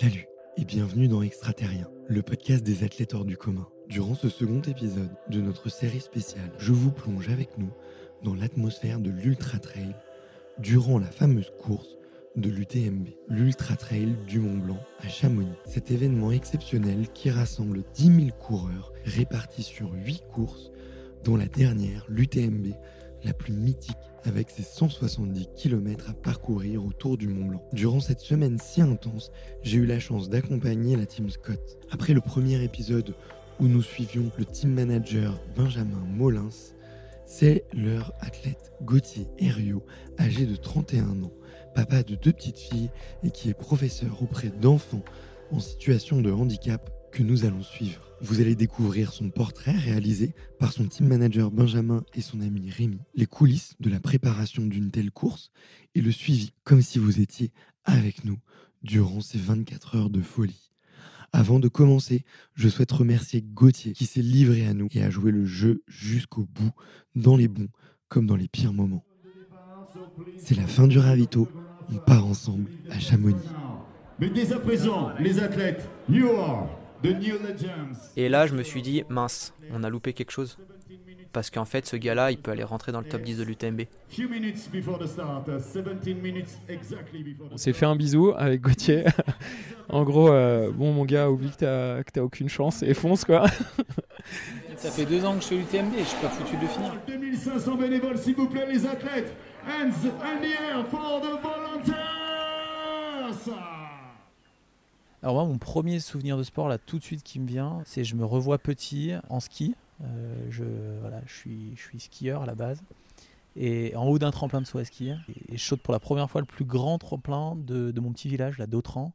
Salut et bienvenue dans Extraterrien, le podcast des athlètes hors du commun. Durant ce second épisode de notre série spéciale, je vous plonge avec nous dans l'atmosphère de l'Ultra Trail durant la fameuse course de l'UTMB, l'Ultra Trail du Mont Blanc à Chamonix. Cet événement exceptionnel qui rassemble 10 000 coureurs répartis sur 8 courses, dont la dernière, l'UTMB, la plus mythique avec ses 170 km à parcourir autour du Mont Blanc. Durant cette semaine si intense, j'ai eu la chance d'accompagner la team Scott. Après le premier épisode où nous suivions le team manager Benjamin Molins, c'est leur athlète Gauthier Herriot, âgé de 31 ans, papa de deux petites filles et qui est professeur auprès d'enfants en situation de handicap que nous allons suivre. Vous allez découvrir son portrait réalisé par son team manager Benjamin et son ami Rémi, les coulisses de la préparation d'une telle course et le suivi comme si vous étiez avec nous durant ces 24 heures de folie. Avant de commencer, je souhaite remercier Gauthier qui s'est livré à nous et a joué le jeu jusqu'au bout, dans les bons comme dans les pires moments. C'est la fin du ravito, on part ensemble à Chamonix. Mais dès à présent, les athlètes, you are. Et là, je me suis dit, mince, on a loupé quelque chose. Parce qu'en fait, ce gars-là, il peut aller rentrer dans le top 10 de l'UTMB. Uh, 17 minutes exactly before the On s'est fait un bisou avec Gauthier. en gros, euh, bon mon gars, oublie que t'as, que t'as aucune chance et fonce quoi. Ça fait deux ans que je suis l'UTMB, je suis pas foutu de finir. 2500 bénévoles, s'il vous plaît, les athlètes. Hands in the air for the volunteers. Alors moi, mon premier souvenir de sport là, tout de suite qui me vient, c'est je me revois petit en ski. Euh, je, voilà, je suis, je suis skieur à la base. Et en haut d'un tremplin de saut à ski. Et je saute pour la première fois le plus grand tremplin de, de mon petit village, là, d'Autran.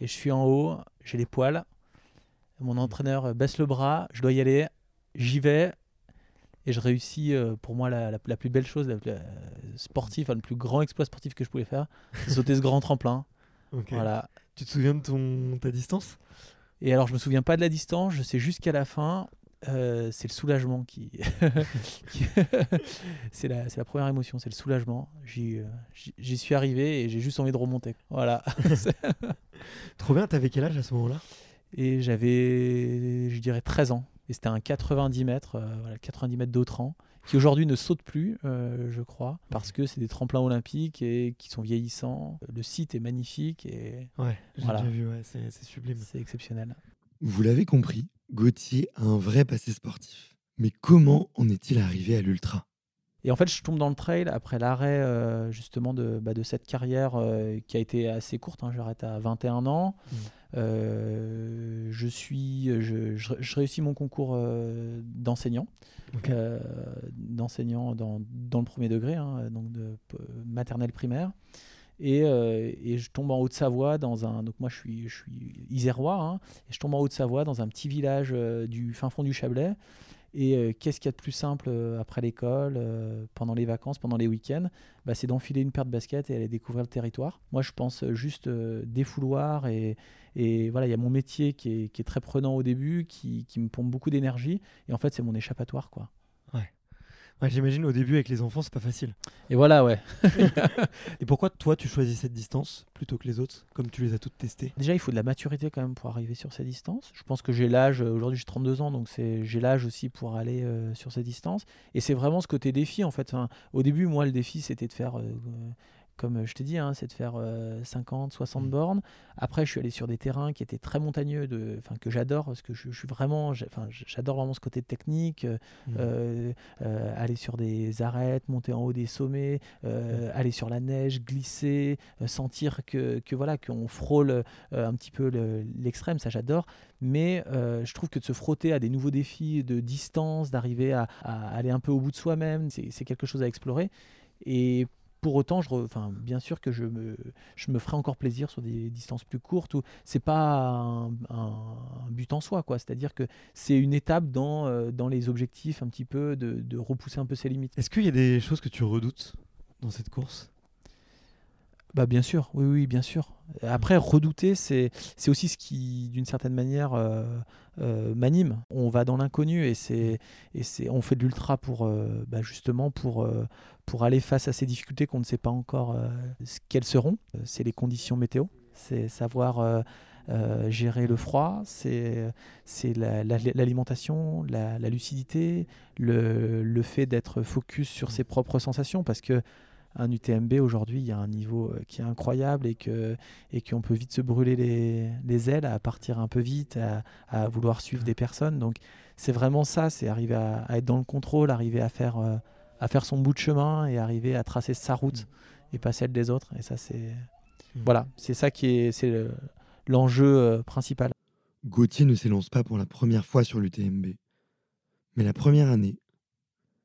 Et je suis en haut, j'ai les poils. Mon entraîneur baisse le bras, je dois y aller. J'y vais. Et je réussis, euh, pour moi, la, la- la plus belle chose, la, la- sportive, enfin, le plus grand exploit sportif que je pouvais faire, c'est sauter ce grand tremplin. Voilà. Tu te souviens de ton, ta distance? Et alors, je me souviens pas de la distance, je sais jusqu'à la fin, euh, c'est le soulagement qui. qui- c'est la, c'est la première émotion, c'est le soulagement. J'y, euh, j'y- j'y suis arrivé et j'ai juste envie de remonter. Voilà. Trop bien, t'avais quel âge à ce moment-là? Et j'avais, je dirais, 13 ans. Et c'était un 90 mètres, euh, voilà, 90 mètres d'Autran, qui aujourd'hui ne saute plus, euh, je crois, parce que c'est des tremplins olympiques et qui sont vieillissants. Le site est magnifique et Ouais, j'ai Voilà. déjà vu, ouais, c'est, c'est sublime. c'est exceptionnel. Vous l'avez compris, Gauthier a un vrai passé sportif. Mais comment en est-il arrivé à l'ultra? Et en fait, je tombe dans le trail après l'arrêt euh, justement de, bah, de cette carrière euh, qui a été assez courte. hein. J'arrête à 21 ans. Mm. Euh, je suis, je, je- je réussis mon concours d'enseignant, d'enseignant dans, dans le premier degré, hein, donc de maternelle primaire. Et, euh, et je tombe en Haute-Savoie dans un. Donc moi je suis, je suis isérois, hein, et je tombe en Haute-Savoie dans un petit village euh, du fin fond du Chablais. Et euh, qu'est-ce qu'il y a de plus simple euh, après l'école, euh, pendant les vacances, pendant les week-ends? Bah, C'est d'enfiler une paire de baskets et aller découvrir le territoire. Moi, je pense juste défouloir et, voilà, il y a mon métier qui est, qui est très prenant au début, qui, qui me pompe beaucoup d'énergie. Et en fait, c'est mon échappatoire, quoi. Ouais, j'imagine au début avec les enfants, c'est pas facile. Et voilà, ouais. Et pourquoi toi tu choisis cette distance plutôt que les autres, comme tu les as toutes testées? Déjà, il faut de la maturité quand même pour arriver sur ces distances. Je pense que j'ai l'âge, euh, aujourd'hui j'ai 32 ans, donc c'est, j'ai l'âge aussi pour aller euh, sur ces distances. Et c'est vraiment ce côté défi en fait. Enfin, au début, moi, le défi c'était de faire, euh, euh, comme je t'ai dit, hein, c'est de faire euh, 50, 60 Mm. bornes. Après, je suis allé sur des terrains qui étaient très montagneux, de, que j'adore parce que je, je suis vraiment, j'adore vraiment ce côté technique. euh, Mm. euh, euh, aller sur des arêtes, monter en haut des sommets, euh, aller sur la neige, glisser, euh, sentir que, que voilà qu'on frôle euh, un petit peu le- l'extrême, ça j'adore. Mais euh, je trouve que de se frotter à des nouveaux défis de distance, d'arriver à, à aller un peu au bout de soi-même, c'est c'est quelque chose à explorer. Et pour autant, je enfin, bien sûr que je me, je me ferai encore plaisir sur des distances plus courtes. Ou c'est pas un, un but en soi, quoi. C'est-à-dire que c'est une étape dans, euh, dans les objectifs un petit peu de, de repousser un peu ses limites. Est-ce qu'il y a des choses que tu redoutes dans cette course? Bah bien sûr, oui, oui, bien sûr. Après, redouter, c'est aussi ce qui, d'une certaine manière, euh, euh, m'anime. On va dans l'inconnu et et on fait de l'ultra pour euh, bah, justement pour pour aller face à ces difficultés qu'on ne sait pas encore euh, qu'elles seront. Euh, C'est les conditions météo, c'est savoir euh, gérer le froid, c'est c'est la- la- l'alimentation, la, lucidité, le, le fait d'être focus sur ses propres sensations parce que un UTMB aujourd'hui, il y a un niveau qui est incroyable et que et qu'on peut vite se brûler les, les ailes, à partir un peu vite, à, vouloir suivre des personnes. Donc c'est vraiment ça, c'est arriver à, être dans le contrôle, arriver à faire à faire son bout de chemin et arriver à tracer sa route et pas celle des autres. Et ça c'est Mm. voilà, c'est ça qui est c'est le- l'enjeu euh, principal. Gauthier ne s'élance pas pour la première fois sur l'UTMB. Mais la première année,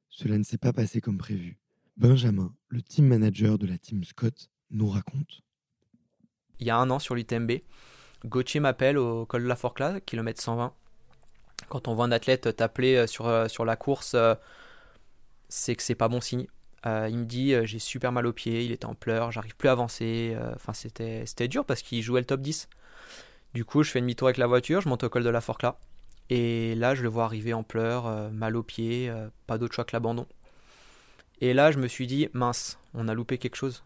cela ne s'est pas passé comme prévu. Benjamin, le team manager de la team Scott, nous raconte. Il y a un an sur l'UTMB, Gauthier m'appelle au col de la Forclaz, kilomètre 120. Quand on voit un athlète t'appeler euh, sur, euh, sur la course, euh, c'est que c'est pas bon signe. Euh, il me dit euh, j'ai super mal aux pieds, il était en pleurs, j'arrive plus à avancer. euh, Enfin c'était c'était dur parce qu'il jouait le top 10. Du coup je fais demi-tour avec la voiture, je monte au col de la Forclaz. Et là je le vois arriver en pleurs, mal aux pieds, pas d'autre choix que l'abandon. Et là je me suis dit mince, on a loupé quelque chose.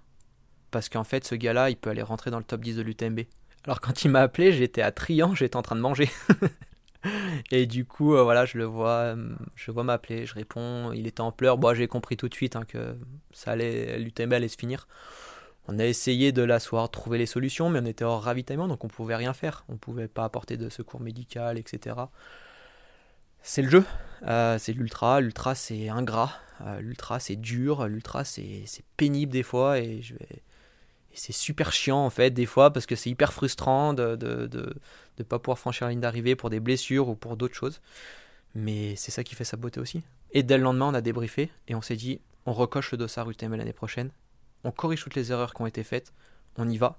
Parce qu'en fait ce gars-là il peut aller rentrer dans le top 10 de l'UTMB. Alors quand il m'a appelé j'étais à Trian, j'étais en train de manger. Et du coup, euh, voilà, je le vois, euh, je vois m'appeler, je réponds, il était en pleurs. Bon, j'ai compris tout de suite hein, que ça allait, allait se finir. On a essayé de l'asseoir, de trouver les solutions, mais on était hors ravitaillement, donc on pouvait rien faire. On pouvait pas apporter de secours médical, etc. C'est le jeu, Euh, c'est l'ultra. L'ultra, c'est ingrat. L'ultra, c'est dur. L'ultra, c'est pénible des fois, et je vais c'est super chiant en fait des fois parce que c'est hyper frustrant de de, de, de pas pouvoir franchir la ligne d'arrivée pour des blessures ou pour d'autres choses. Mais c'est ça qui fait sa beauté aussi. Et dès le lendemain, on a débriefé et on s'est dit on recoche le dossard UTMB l'année prochaine, on corrige toutes les erreurs qui ont été faites, on y va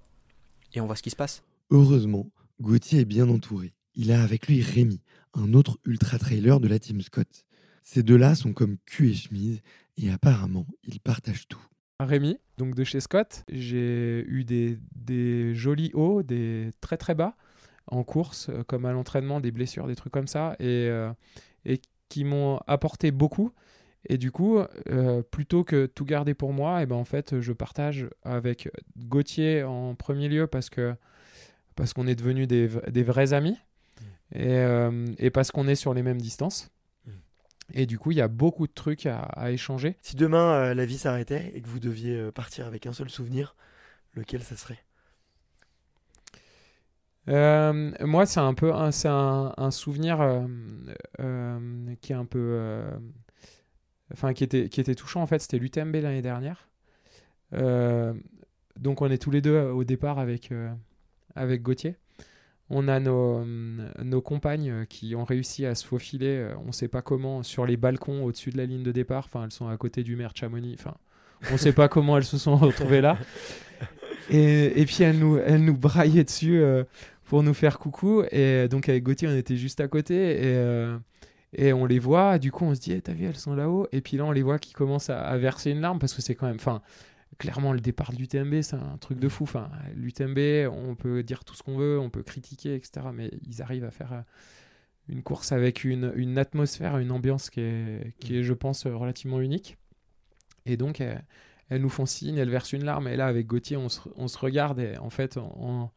et on voit ce qui se passe. Heureusement, Gauthier est bien entouré. Il a avec lui Rémi, un autre ultra-trailer de la team Scott. Ces deux-là sont comme cul et chemise et apparemment, ils partagent tout. Rémi, donc de chez Scott. J'ai eu des, des jolis hauts, des très très bas en course, euh, comme à l'entraînement, des blessures, des trucs comme ça, et, euh, et qui m'ont apporté beaucoup. Et du coup, euh, plutôt que tout garder pour moi, et ben en fait, je partage avec Gauthier en premier lieu parce que parce qu'on est devenus des, vrais amis et, euh, et parce qu'on est sur les mêmes distances. Et du coup, il y a beaucoup de trucs à, à échanger. Si demain euh, la vie s'arrêtait et que vous deviez euh, partir avec un seul souvenir, lequel ça serait? Euh, moi, c'est un peu un, c'est un, un souvenir euh, euh, qui est un peu, enfin, qui était, qui était touchant en fait. C'était l'UTMB l'année dernière. Donc, on est tous les deux au départ avec avec Gauthier. On a nos, euh, nos compagnes euh, qui ont réussi à se faufiler, euh, on ne sait pas comment, sur les balcons au-dessus de la ligne de départ. Enfin, elles sont à côté du maire de Chamonix. Enfin, on ne sait pas comment elles se sont retrouvées là. Et, et puis elles nous, elles nous braillaient dessus euh, pour nous faire coucou. Et donc avec Gauthier, on était juste à côté. Et, euh, et on les voit. Du coup, on se dit, Eh, t'as vu, elles sont là-haut. Et puis là, on les voit qui commencent à, à verser une larme parce que c'est quand même. Enfin, clairement, le départ de l'UTMB, c'est un truc de fou. Enfin, l'UTMB, on peut dire tout ce qu'on veut, on peut critiquer, etc. Mais ils arrivent à faire euh, une course avec une, une atmosphère, une ambiance qui est, qui est, je pense, relativement unique. Et donc, elles, elles nous font signe, elles versent une larme. Et là, avec Gauthier, on se, on se regarde et en fait, on,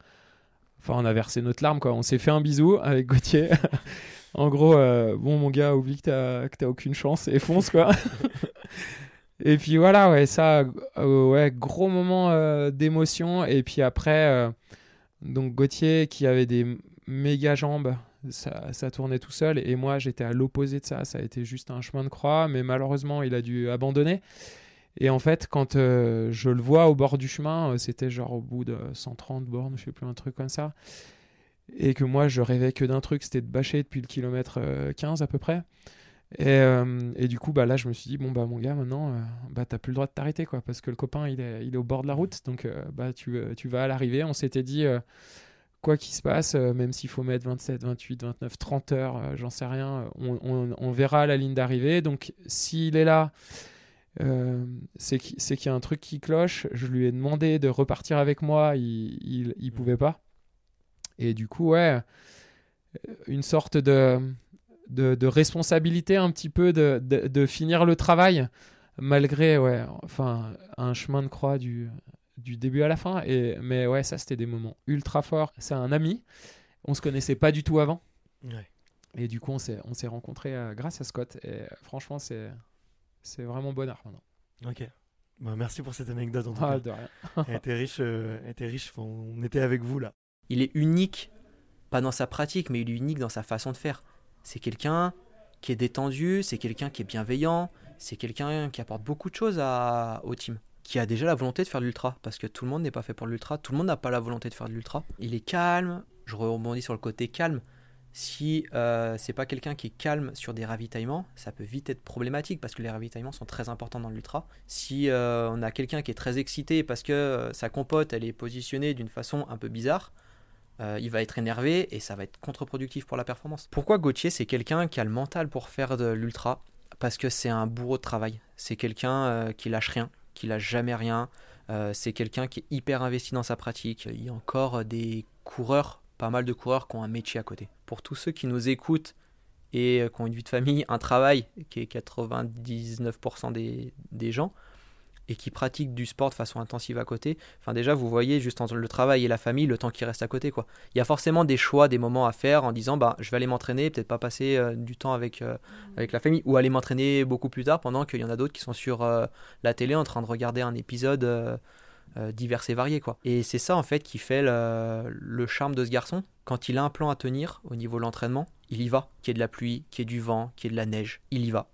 enfin, on a versé notre larme. Quoi. On s'est fait un bisou avec Gauthier. en gros, euh, bon, mon gars, oublie que t'as, que t'as aucune chance et fonce, quoi. et puis voilà, ouais, ça, euh, ouais, gros moment euh, d'émotion. Et puis après, euh, donc Gauthier qui avait des méga jambes, ça, ça, tournait tout seul. Et moi, j'étais à l'opposé de ça. Ça a été juste un chemin de croix. Mais malheureusement, il a dû abandonner. Et en fait, quand je le vois au bord du chemin, c'était genre au bout de 130 bornes, je sais plus, un truc comme ça. Et que moi, je rêvais que d'un truc, c'était de bâcher depuis le kilomètre euh, 15 à peu près. Et, euh, et du coup, bah, là, je me suis dit, bon, bah, mon gars, maintenant, euh, bah, t'as plus le droit de t'arrêter, quoi, parce que le copain, il est, il est au bord de la route, donc euh, bah, tu, tu vas à l'arrivée. On s'était dit, quoi qu'il se passe, même s'il faut mettre 27, 28, 29, 30 heures, j'en sais rien, on, on- on verra la ligne d'arrivée. Donc, s'il est là, c'est qu'il y a un truc qui cloche. Je lui ai demandé de repartir avec moi, il, il, il pouvait pas. Et du coup, ouais, une sorte de, de, de responsabilité un petit peu de, de, de finir le travail, malgré, ouais, enfin, un chemin de croix du, du début à la fin. Et, mais ouais, ça, c'était des moments ultra forts. C'est un ami, on se connaissait pas du tout avant. Ouais. Et du coup, on s'est, on s'est rencontrés euh, grâce à Scott. Et euh, franchement, c'est, c'est vraiment bonheur maintenant. Ok. Bah, merci pour cette anecdote en tout Ah, cas. de rien. Elle était riche. euh, elle était riche. On était avec vous là. Il est unique, pas dans sa pratique, mais il est unique dans sa façon de faire. C'est quelqu'un qui est détendu, c'est quelqu'un qui est bienveillant, c'est quelqu'un qui apporte beaucoup de choses à, au team, qui a déjà la volonté de faire de l'ultra, parce que tout le monde n'est pas fait pour l'ultra, tout le monde n'a pas la volonté de faire de l'ultra. Il est calme, je rebondis sur le côté calme. Si euh, c'est pas quelqu'un qui est calme sur des ravitaillements, ça peut vite être problématique parce que les ravitaillements sont très importants dans l'ultra. Si euh, on a quelqu'un qui est très excité parce que euh, sa compote elle est positionnée d'une façon un peu bizarre, euh, il va être énervé et ça va être contre-productif pour la performance. Pourquoi Gauthier c'est quelqu'un qui a le mental pour faire de l'ultra Parce que c'est un bourreau de travail. C'est quelqu'un euh, qui lâche rien, qui lâche jamais rien. Euh, c'est quelqu'un qui est hyper investi dans sa pratique. Il y a encore des coureurs, pas mal de coureurs qui ont un métier à côté. Pour tous ceux qui nous écoutent et qui ont une vie de famille, un travail, qui est 99% des, des gens, et qui pratiquent du sport de façon intensive à côté, enfin déjà vous voyez juste entre le travail et la famille le temps qui reste à côté quoi. Il y a forcément des choix, des moments à faire en disant bah je vais aller m'entraîner, peut-être pas passer euh, du temps avec, euh, avec la famille ou aller m'entraîner beaucoup plus tard pendant qu'il y en a d'autres qui sont sur euh, la télé en train de regarder un épisode divers et variés quoi. Et c'est ça en fait qui fait le, le charme de ce garçon. Quand il a un plan à tenir au niveau de l'entraînement, il y va. Qu'il y ait de la pluie, qu'il y ait du vent, qu'il y ait de la neige, il y va.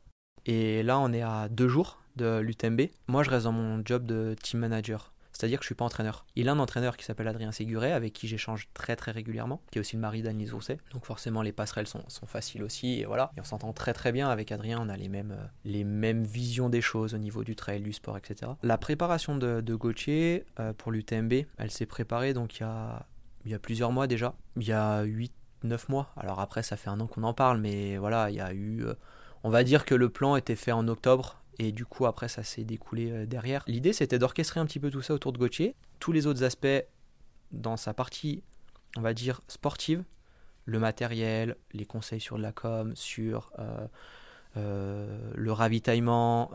Et là on est à deux jours de l'UTMB. Moi je reste dans mon job de team manager. C'est-à-dire que je suis pas entraîneur. Il a un entraîneur qui s'appelle Adrien Séguret, avec qui j'échange très très régulièrement, qui est aussi le mari d'Annelise Rousset. Donc forcément les passerelles sont, sont faciles aussi, et voilà. Et on s'entend très très bien avec Adrien, on a les mêmes, euh, les mêmes visions des choses au niveau du trail, du sport, etc. La préparation de, de Gauthier euh, pour l'UTMB, elle s'est préparée donc il y a, y a plusieurs mois déjà. Il y a 8 9 mois. Alors après ça fait un an qu'on en parle, mais voilà, il y a eu... euh, on va dire que le plan était fait en octobre et du coup après ça s'est découlé euh, derrière. L'idée c'était d'orchestrer un petit peu tout ça autour de Gauthier, tous les autres aspects dans sa partie on va dire sportive, le matériel, les conseils sur de la com, sur euh, euh, le ravitaillement,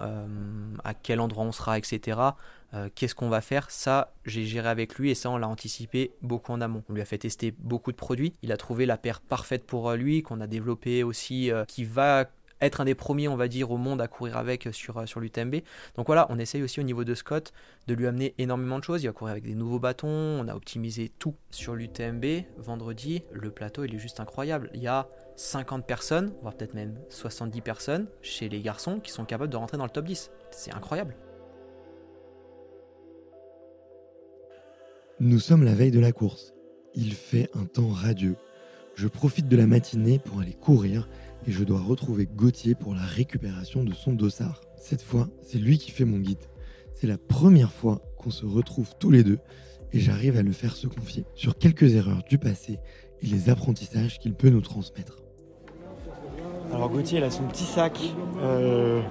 à quel endroit on sera, etc. Qu'est-ce qu'on va faire? Ça, j'ai géré avec lui et ça, on l'a anticipé beaucoup en amont. On lui a fait tester beaucoup de produits. Il a trouvé la paire parfaite pour lui, qu'on a développé aussi, qui va être un des premiers, on va dire, au monde à courir avec sur, euh, sur l'UTMB. Donc voilà, on essaye aussi au niveau de Scott de lui amener énormément de choses. Il va courir avec des nouveaux bâtons, on a optimisé tout sur l'UTMB. Vendredi, le plateau, il est juste incroyable. Il y a 50 personnes, voire peut-être même 70 personnes chez les garçons qui sont capables de rentrer dans le top 10. C'est incroyable. Nous sommes la veille de la course. Il fait un temps radieux. Je profite de la matinée pour aller courir et je dois retrouver Gauthier pour la récupération de son dossard. Cette fois, c'est lui qui fait mon guide. C'est la première fois qu'on se retrouve tous les deux et j'arrive à le faire se confier sur quelques erreurs du passé et les apprentissages qu'il peut nous transmettre. Alors Gauthier, il a son petit sac euh,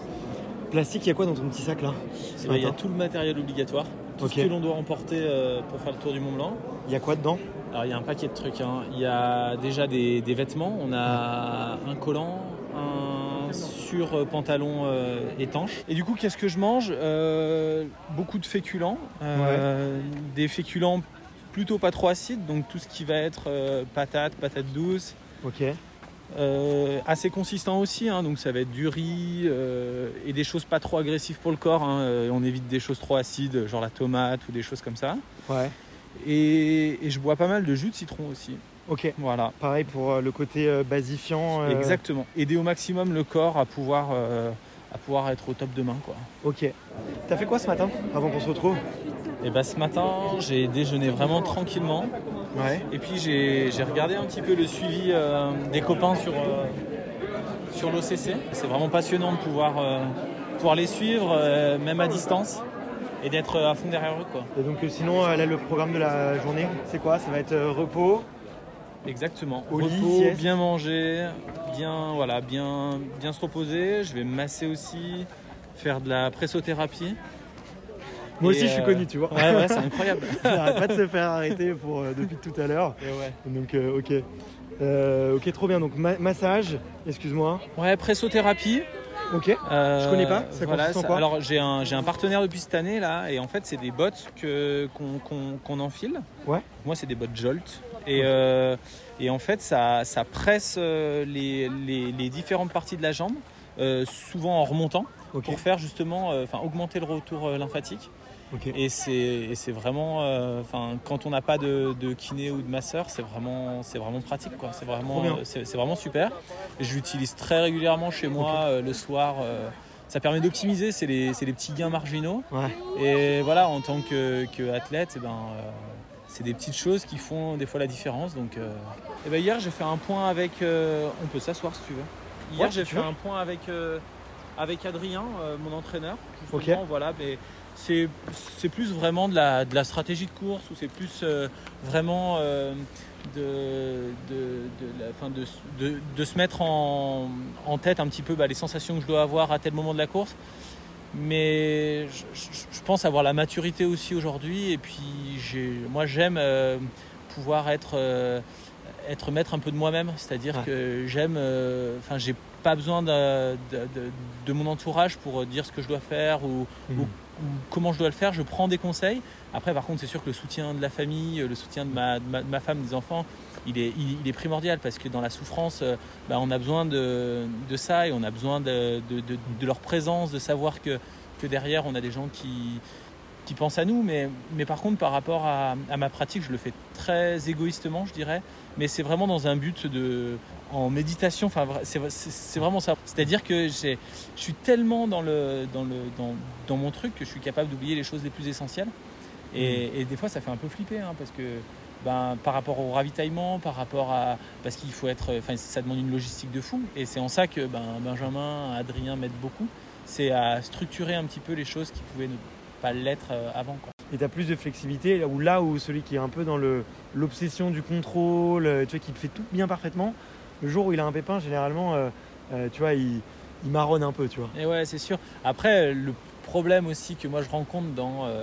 plastique. Il y a quoi dans ton petit sac là Eh ben, Il y a tout le matériel obligatoire, tout ce que l'on doit emporter euh, pour faire le tour du Mont Blanc. Il y a quoi dedans? Alors il y a un paquet de trucs. hein. Il y a déjà des, des vêtements. On a un collant, un sur-pantalon euh, étanche. Et du coup, qu'est-ce que je mange? Euh, Beaucoup de féculents. Euh, Des féculents plutôt pas trop acides. Donc tout ce qui va être patates, patates douces. Ok. Euh, assez consistant aussi, hein, donc ça va être du riz euh, et des choses pas trop agressives pour le corps. hein. On évite des choses trop acides, genre la tomate ou des choses comme ça. Ouais. Et, et je bois pas mal de jus de citron aussi. Ok. Voilà, Pareil pour euh, le côté euh, basifiant. euh, exactement. Aider au maximum le corps à pouvoir, à pouvoir être au top demain. Quoi. Ok. T'as fait quoi ce matin avant qu'on se retrouve? Et bah ce matin, j'ai déjeuné vraiment tranquillement. Ouais. Et puis j'ai j'ai regardé un petit peu le suivi euh, des copains sur, euh, sur l'OCC. C'est vraiment passionnant de pouvoir, euh, pouvoir les suivre, même à distance, et d'être à fond derrière eux. Quoi. Et donc euh, sinon, euh, là, le programme de la journée, c'est quoi? Ça va être euh, repos? Exactement. Au lit, Repos, sieste. bien manger, bien, voilà, bien, bien se reposer. Je vais masser aussi, faire de la pressothérapie. Moi aussi, je suis connu, tu vois. Ouais, ouais, c'est incroyable. Il n'arrête pas de se faire arrêter pour, euh, depuis tout à l'heure. Ouais. Donc, euh, ok. Ok, trop bien. Donc, ma- massage, excuse-moi. Ouais, pressothérapie. Ok. Euh, Je connais pas, ça voilà, ça- quoi Alors j'ai un, un partenaire depuis cette année là, et en fait c'est des bottes qu'on, qu'on enfile. Ouais. Moi c'est des bottes Jolt. Et, euh, et en fait ça, ça presse euh, les, les- les différentes parties de la jambe, euh, souvent en remontant, pour faire justement, euh, enfin augmenter le retour euh, lymphatique. Et c'est, et c'est vraiment, euh, enfin quand on n'a pas de, de kiné ou de masseur, c'est vraiment, c'est vraiment pratique quoi. C'est vraiment, euh, c'est, c'est vraiment super. Et je l'utilise très régulièrement chez moi euh, le soir. euh, ça permet d'optimiser, c'est les, c'est les petits gains marginaux. Ouais. Et voilà, en tant que, que athlète, eh ben, euh, c'est des petites choses qui font des fois la différence. Donc, euh, eh ben, hier, j'ai fait un point avec. euh, on peut s'asseoir si tu veux. Hier, Ouais, j'ai fait veux. un point avec, euh, avec Adrien, euh, mon entraîneur. Ok. Justement, voilà, mais c'est, plus vraiment de la, de la stratégie de course ou c'est plus euh, vraiment euh, de, de, de, de, se mettre en, en tête un petit peu bah, les sensations que je dois avoir à tel moment de la course. Mais je, pense avoir la maturité aussi aujourd'hui. Et puis, moi, j'aime euh, pouvoir être, euh, être maître un peu de moi-même. C'est-à-dire Ouais. que j'aime. Enfin, j'ai pas besoin de, de- de- de mon entourage pour dire ce que je dois faire ou, ou comment je dois le faire. Je prends des conseils. Après, par contre, c'est sûr que le soutien de la famille, le soutien de ma, ma, femme, des enfants, il est, primordial parce que dans la souffrance, euh, bah, on a besoin de, ça et on a besoin de, leur présence, de savoir que, derrière, on a des gens qui, pensent à nous. Mais, par contre, par rapport à ma pratique, je le fais très égoïstement, je dirais. Mais c'est vraiment dans un but de en méditation. Enfin, c'est vraiment ça. C'est-à-dire que je suis tellement dans le dans le dans, dans mon truc que je suis capable d'oublier les choses les plus essentielles. Et, et des fois, ça fait un peu flipper hein, parce que ben, par rapport au ravitaillement, par rapport à parce qu'il faut être, enfin, ça demande une logistique de fou. Et c'est en ça que ben, Benjamin, Adrien m'aident beaucoup. C'est à structurer un petit peu les choses qui pouvaient ne pas l'être euh, avant. Quoi. Et tu as plus de flexibilité là où, là où celui qui est un peu dans l'obsession du contrôle, euh, tu vois, qui fait tout bien parfaitement, le jour où il a un pépin, généralement, euh, euh, tu vois, il, il marronne un peu, tu vois. Et ouais, c'est sûr. Après, le problème aussi que moi je rencontre dans, euh,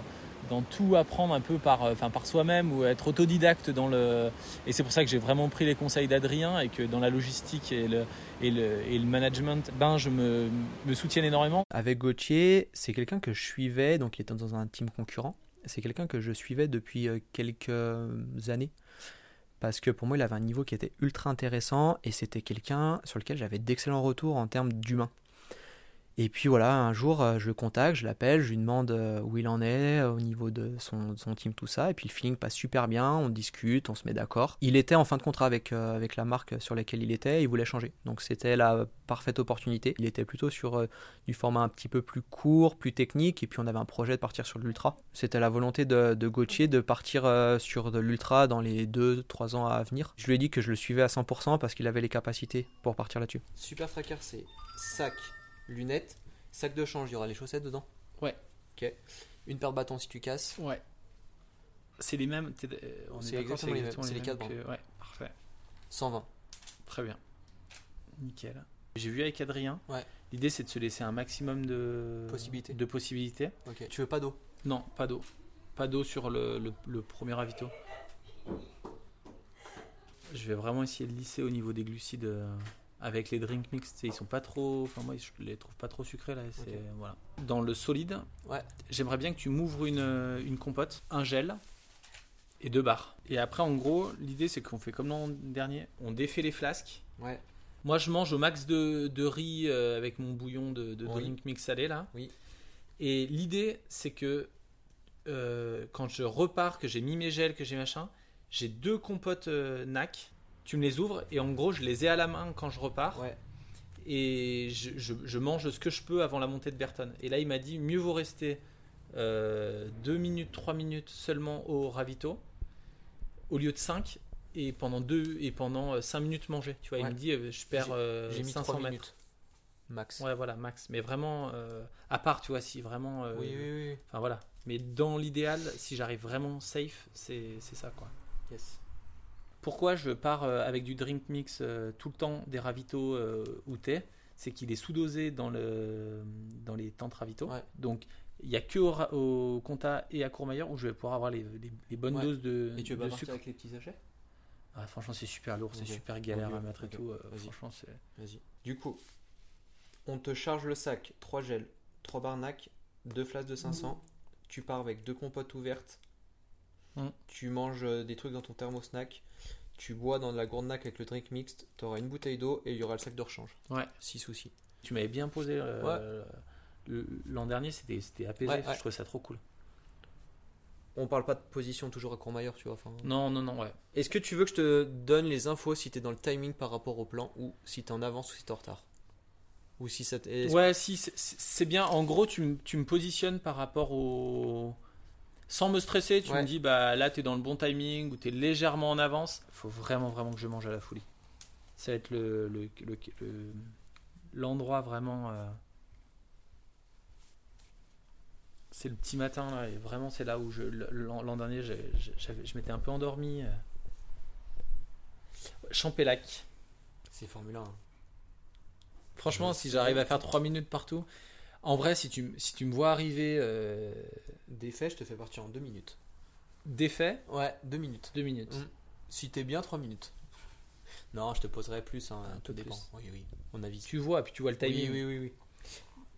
dans tout apprendre un peu par, euh, enfin, par soi-même ou être autodidacte dans le. Et c'est pour ça que j'ai vraiment pris les conseils d'Adrien et que dans la logistique et le, et le, et le management, ben, je me, me soutienne énormément. Avec Gauthier, c'est quelqu'un que je suivais, donc il était dans un team concurrent. C'est quelqu'un que je suivais depuis quelques années. Parce que pour moi, il avait un niveau qui était ultra intéressant et c'était quelqu'un sur lequel j'avais d'excellents retours en termes d'humain. Et puis voilà, un jour, euh, je le contacte, je l'appelle, je lui demande euh, où il en est euh, au niveau de son, son team, tout ça. Et puis le feeling passe super bien, on discute, on se met d'accord. Il était en fin de contrat avec, avec la marque sur laquelle il était, il voulait changer. Donc c'était la parfaite opportunité. Il était plutôt sur du format un petit peu plus court, plus technique, et puis on avait un projet de partir sur l'ultra. C'était la volonté de, de Gauthier de partir sur de l'ultra dans les 2-3 ans à venir. Je lui ai dit que je le suivais à 100% parce qu'il avait les capacités pour partir là-dessus. Super c'est sac, lunettes, sac de change, il y aura les chaussettes dedans Ouais. Ok. Une paire de bâtons si tu casses. Ouais. C'est les mêmes. t'es- euh, on est C'est d'accord, exactement les mêmes, c'est les mêmes quatre que- Ouais, parfait. 120. Très bien. Nickel. J'ai vu avec Adrien. Ouais. L'idée, c'est de se laisser un maximum de Possibilités. De possibilités. Ok. Tu veux pas d'eau? Non, pas d'eau. Pas d'eau sur le, le- le premier ravito. Je vais vraiment essayer de lisser au niveau des glucides euh, avec les drink mix. Ils sont pas trop. Enfin, moi, je les trouve pas trop sucrés là. c'est- Ok. Voilà. Dans le solide, Ouais. j'aimerais bien que tu m'ouvres une, une compote, un gel et deux barres. Et après, en gros, l'idée, c'est qu'on fait comme l'an dernier. On défait les flasques. Ouais. Moi, je mange au max de, de riz euh, avec mon bouillon de, de Oui. drink mix salé là. Oui. Et l'idée, c'est que euh, quand je repars, que j'ai mis mes gels, que j'ai machin, j'ai deux compotes euh, NAC. Tu me les ouvres et en gros, je les ai à la main quand je repars. Ouais. Et je, je- je mange ce que je peux avant la montée de Berton. Et là, il m'a dit mieux vaut rester 2 minutes, 3 minutes seulement au ravito au lieu de 5 et pendant deux et pendant 5 minutes manger. Tu vois, Ouais. il me dit euh, je perds euh, mis 500 3 mètres. minutes. Max. Ouais, voilà, max. Mais vraiment, euh, à part, tu vois, si vraiment. euh, Oui, oui, oui. Enfin voilà. Mais dans l'idéal, si j'arrive vraiment safe, c'est c'est ça quoi. Yes. Pourquoi je pars euh, avec du drink mix euh, tout le temps des ravitaux euh, où t'es C'est qu'il est sous-dosé dans, le, dans les tentes ravitaux. Ouais. Donc il n'y a que au, au Conta et à Courmayeur où je vais pouvoir avoir les, les- les bonnes Ouais. doses de, Et tu de partir sucre. avec les petits sachets? Ah, franchement, c'est super lourd, c'est super galère à mettre et tout. Vas-y. franchement, c'est. Vas-y. Du coup, on te charge le sac, 3 gels, 3 barnacs, 2 flasques de 500. Tu pars avec deux compotes ouvertes. Mm. Tu manges euh, des trucs dans ton thermosnack. Tu bois dans de la gournac avec le drink mixte. Tu auras une bouteille d'eau et il y aura le sac de rechange. Ouais. Si souci. Tu m'avais bien posé euh, l'an dernier, c'était apaisé. Ouais, ouais. Je trouvais ça trop cool. On parle pas de position toujours à Courmayeur, tu vois. enfin. Non, non, non, ouais. Est-ce que tu veux que je te donne les infos si t'es dans le timing par rapport au plan ou si t'es en avance ou si t'es en retard? Ou si ça Ouais, si, c'est- bien. En gros, tu me positionnes par rapport au. Sans me stresser, tu Ouais. me dis, bah là, t'es dans le bon timing ou t'es légèrement en avance. faut vraiment, vraiment que je mange à la folie. Ça va être le. le- le- le- l'endroit vraiment. euh, C'est le petit matin, là, et vraiment, c'est là où je. L'an dernier, je m'étais un peu endormi. euh. Champélac. C'est Formule 1. Franchement, si j'arrive à faire 3 minutes partout, en vrai, si tu, si tu me vois arriver euh, Des faits, je te fais partir en 2 minutes. défait, Ouais, 2 minutes. 2 minutes. Mm. Si t'es bien, 3 minutes. Non, je te poserai plus, hein, tout dépend. plus. Oui, oui, on avise. Tu vois, puis tu vois le timing. oui, oui, oui.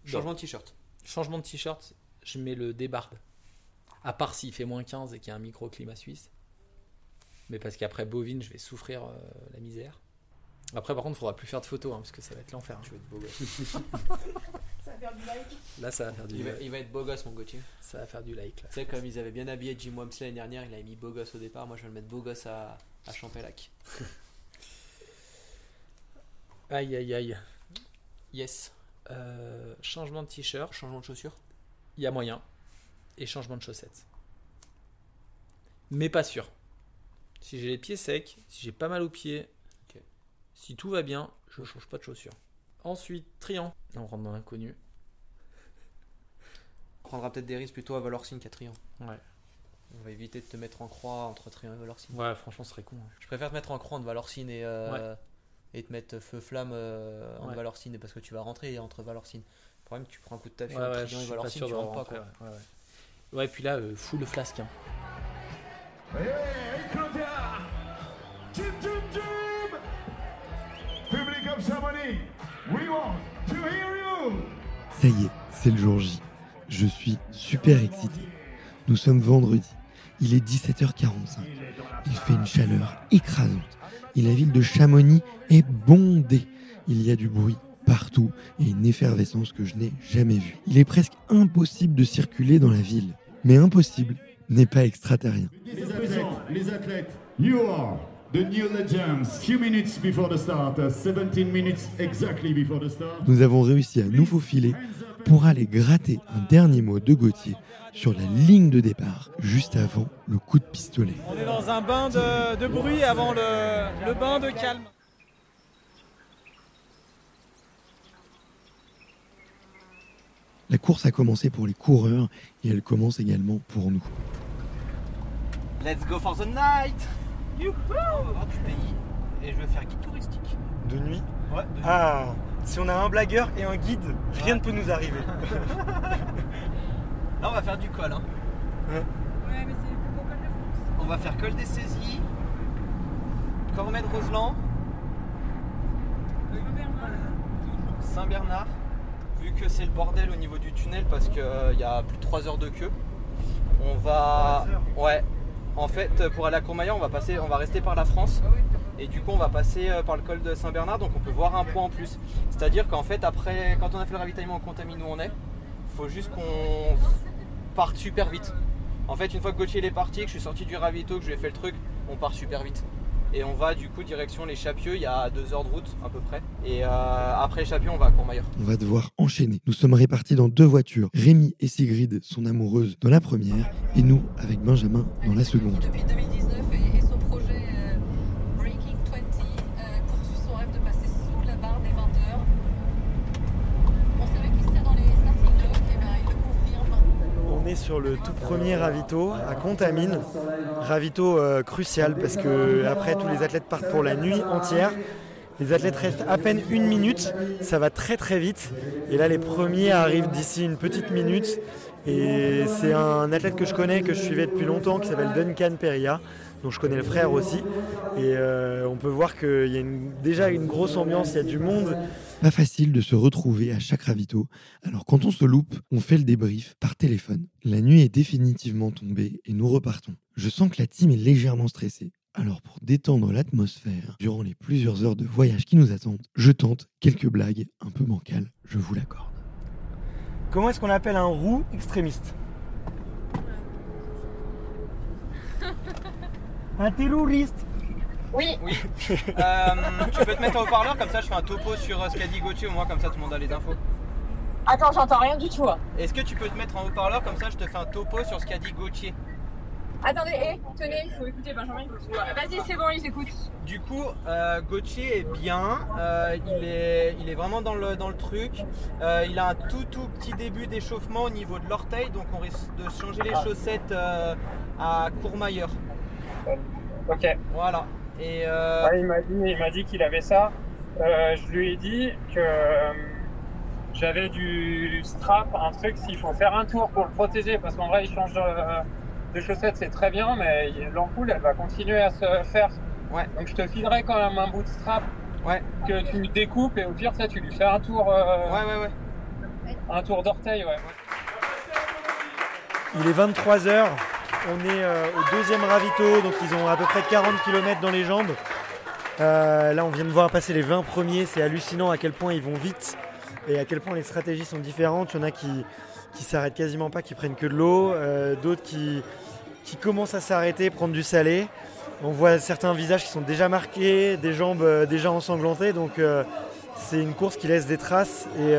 Changement de t-shirt. Changement de t-shirt, je mets le débarde. À part s'il fait moins 15 et qu'il y a un microclimat suisse. Mais parce qu'après bovine, je vais souffrir euh, la misère. Après, par contre, il faudra plus faire de photos hein, parce que ça va être l'enfer. hein. Tu vas être beau gosse. Ça va faire du like. Là, ça va faire du, il, va, il va être beau gosse, mon Gauthier. ça va faire du like. Là. Tu sais, comme ils avaient bien habillé Jim Wamsley l'année dernière, il avait mis beau gosse au départ. Moi, je vais le mettre beau gosse à, à Champélac. Aïe, aïe, aïe. Yes. Euh, changement de t-shirt, Changement de chaussures il y a moyen. Et changement de chaussettes. Mais pas sûr. Si j'ai les pieds secs, si j'ai pas mal aux pieds, si tout va bien, je change pas de chaussures. Ensuite, triant. On rentre dans l'inconnu. On prendra peut-être des risques plutôt à Valorcine qu'à Trian. Ouais. On va éviter de te mettre en croix entre Trian et Valorcine. Ouais, franchement, ce serait con. hein. Je préfère te mettre en croix entre Valorcine et, euh, et te mettre feu-flamme euh, entre Ouais. Valorcine parce que tu vas rentrer entre Valorcine. Le problème, tu prends un coup de taffy Ouais, entre Trian et Valorcine, tu de rentres pas. rentrer, Quoi. ouais, ouais, ouais. Ouais, puis là, euh, full flasque. hein. Hey, Claudia! Jim, Jim, Jim! Public of Chamonix, we want to hear you! Ça y est, c'est le jour J. Je suis super excité. Nous sommes vendredi. Il est 17h45. Il fait une chaleur écrasante. Et la ville de Chamonix est bondée. Il y a du bruit partout et une effervescence que je n'ai jamais vue. Il est presque impossible de circuler dans la ville. Mais impossible n'est pas extraterrien. Les athlètes, les athlètes, you are the new legends. Few minutes before the start, uh, 17 minutes exactly before the start. Nous avons réussi à nous faufiler pour aller gratter un dernier mot de Gauthier sur la ligne de départ, juste avant le coup de pistolet. On est dans un bain de, de bruit avant le, le bain de calme. La course a commencé pour les coureurs et elle commence également pour nous. Let's go for the night Youhou On va voir du pays et je vais faire guide touristique. De nuit? Ouais, de Ah Si on a un blagueur et un guide, rien ne peut nous arriver. Là on va faire du col. Hein. Ouais, mais c'est le plus beau col de France. On va faire col des saisies, Cormet de Roseland, Saint-Bernard. Vu que c'est le bordel au niveau du tunnel parce qu'il y a plus de 3 heures de queue, on va. Ouais. En fait, pour aller à Courmayeur, on va passer, on va rester par la France. Et du coup, on va passer euh, par le col de Saint-Bernard, donc on peut voir un point en plus. C'est-à-dire qu'en fait, après, quand on a fait le ravitaillement, on contamine où on est. faut juste qu'on parte super vite. En fait, une fois que Gauthier est parti, que je suis sorti du ravito, que je lui ai fait le truc, on part super vite. Et on va du coup direction les Chapieux, il y a deux heures de route à peu près. Et euh, après les Chapieux, on va à Courmayeur. On va devoir enchaîner. Nous sommes répartis dans deux voitures. Rémi et Sigrid sont amoureuses dans la première et nous avec Benjamin dans la seconde. Depuis 2019 sur le tout premier ravito à Contamine. Ravito euh, crucial parce que après tous les athlètes partent pour la nuit entière. Les athlètes restent à peine une minute, ça va très très vite. Et là les premiers arrivent d'ici une petite minute. Et c'est un athlète que je connais, que je suivais depuis longtemps, qui s'appelle Duncan Peria, dont je connais le frère aussi. Et euh, on peut voir qu'il y a une- déjà une grosse ambiance, il y a du monde. Pas facile de se retrouver à chaque ravito. Alors quand on se loupe, on fait le débrief par téléphone. La nuit est définitivement tombée et nous repartons. Je sens que la team est légèrement stressée. Alors pour détendre l'atmosphère durant les plusieurs heures de voyage qui nous attendent, je tente quelques blagues un peu bancales, je vous l'accorde. Comment est-ce qu'on appelle un roux extrémiste? Un terroriste Oui. Oui. Euh, tu peux te mettre en haut-parleur, comme ça je fais un topo sur euh, ce qu'a dit Gauthier, au moins comme ça tout le monde a les infos. Attends, j'entends rien du tout. hein. Est-ce que tu peux te mettre en haut-parleur, comme ça je te fais un topo sur ce qu'a dit Gauthier? Attendez, hé, tenez, il faut écouter Benjamin. Vas-y, c'est bon, ils écoutent. Du coup, euh, Gauthier est bien, euh, il, est, il est vraiment dans le, dans le truc. Euh, il a un tout tout petit début d'échauffement au niveau de l'orteil, donc on risque de changer les chaussettes euh, à Courmayeur. Ok. Voilà. Et euh, Ouais, il m'a dit, il m'a dit qu'il avait ça. Euh, je lui ai dit que euh, j'avais du strap, un truc s'il faut faire un tour pour le protéger, parce qu'en vrai il change euh, de chaussettes, c'est très bien, mais l'ampoule elle va continuer à se faire. Ouais. Donc je te filerai quand même un bout de strap ouais. que tu découpes et au pire ça tu lui fais un tour. euh, ouais ouais ouais. Un tour d'orteil, ouais. Il est 23h, on est euh, au deuxième ravito, donc ils ont à peu près 40 km dans les jambes. Euh, là on vient de voir passer les 20 premiers, c'est hallucinant à quel point ils vont vite et à quel point les stratégies sont différentes. Il y en a qui, qui s'arrêtent quasiment pas, qui prennent que de l'eau, euh, d'autres qui, commencent à s'arrêter, prendre du salé. On voit certains visages qui sont déjà marqués, des jambes déjà ensanglantées, donc c'est une course qui laisse des traces et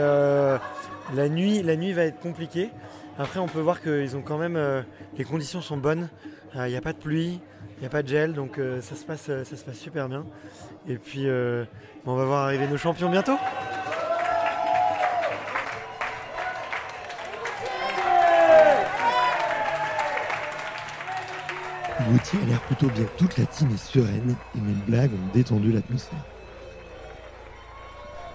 la nuit va être compliquée. Après, on peut voir qu'ils ont quand même. euh, les conditions sont bonnes. Il n'y a pas de pluie, il n'y a pas de gel, donc euh, ça, se passe, euh, ça se passe super bien. Et puis, euh, on va voir arriver nos champions bientôt. Gauthier a l'air plutôt bien. Toute la team est sereine et mes blagues ont détendu l'atmosphère.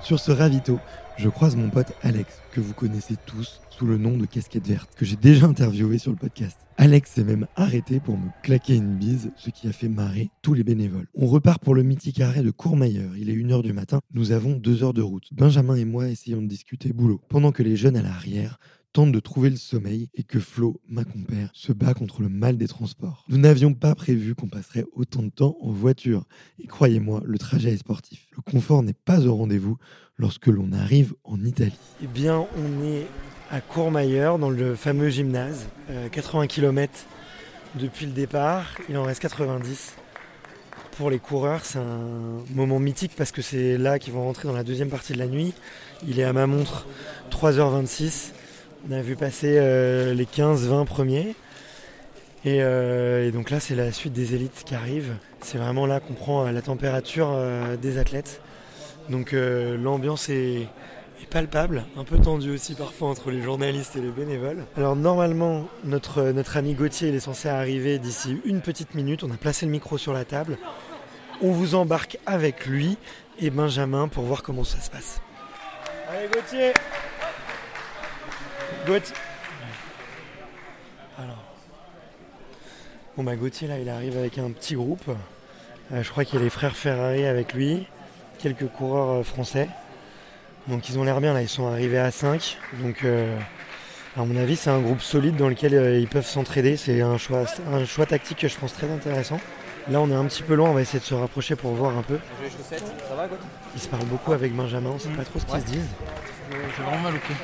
Sur ce ravito, je croise mon pote Alex, que vous connaissez tous sous le nom de Casquette Verte, que j'ai déjà interviewé sur le podcast. Alex s'est même arrêté pour me claquer une bise, ce qui a fait marrer tous les bénévoles. On repart pour le mythique arrêt de Courmayeur. Il est 1h du matin, nous avons 2 heures de route. Benjamin et moi essayons de discuter boulot, pendant que les jeunes à l'arrière tentent de trouver le sommeil et que Flo, ma compère, se bat contre le mal des transports. Nous n'avions pas prévu qu'on passerait autant de temps en voiture. Et croyez-moi, le trajet est sportif. Le confort n'est pas au rendez-vous lorsque l'on arrive en Italie. Eh bien, on est à Courmayeur, dans le fameux gymnase. euh, 80 km depuis le départ. Il en reste 90. Pour les coureurs, c'est un moment mythique parce que c'est là qu'ils vont rentrer dans la deuxième partie de la nuit. Il est à ma montre 3h26. On a vu passer euh, les 15-20 premiers. Et, euh, et donc là, c'est la suite des élites qui arrivent. C'est vraiment là qu'on prend euh, la température des athlètes. Donc l'ambiance est, est palpable, un peu tendue aussi parfois entre les journalistes et les bénévoles. Alors normalement, notre, notre ami Gauthier il est censé arriver d'ici une petite minute. On a placé le micro sur la table. On vous embarque avec lui et Benjamin pour voir comment ça se passe. Allez Gauthier Alors. Bon bah Gauthier là il arrive avec un petit groupe. Euh, je crois qu'il y a les frères Ferrari avec lui, quelques coureurs euh, français. Donc ils ont l'air bien là, ils sont arrivés à 5. Donc euh, à mon avis c'est un groupe solide dans lequel euh, ils peuvent s'entraider. C'est un choix, un choix tactique que je pense très intéressant. Là on est un petit peu loin, on va essayer de se rapprocher pour voir un peu. J'ai les chaussettes, ça va Gauthier? Ils se parlent beaucoup avec Benjamin, on sait pas trop ce qu'ils Ouais. se disent. J'ai vraiment mal au pied.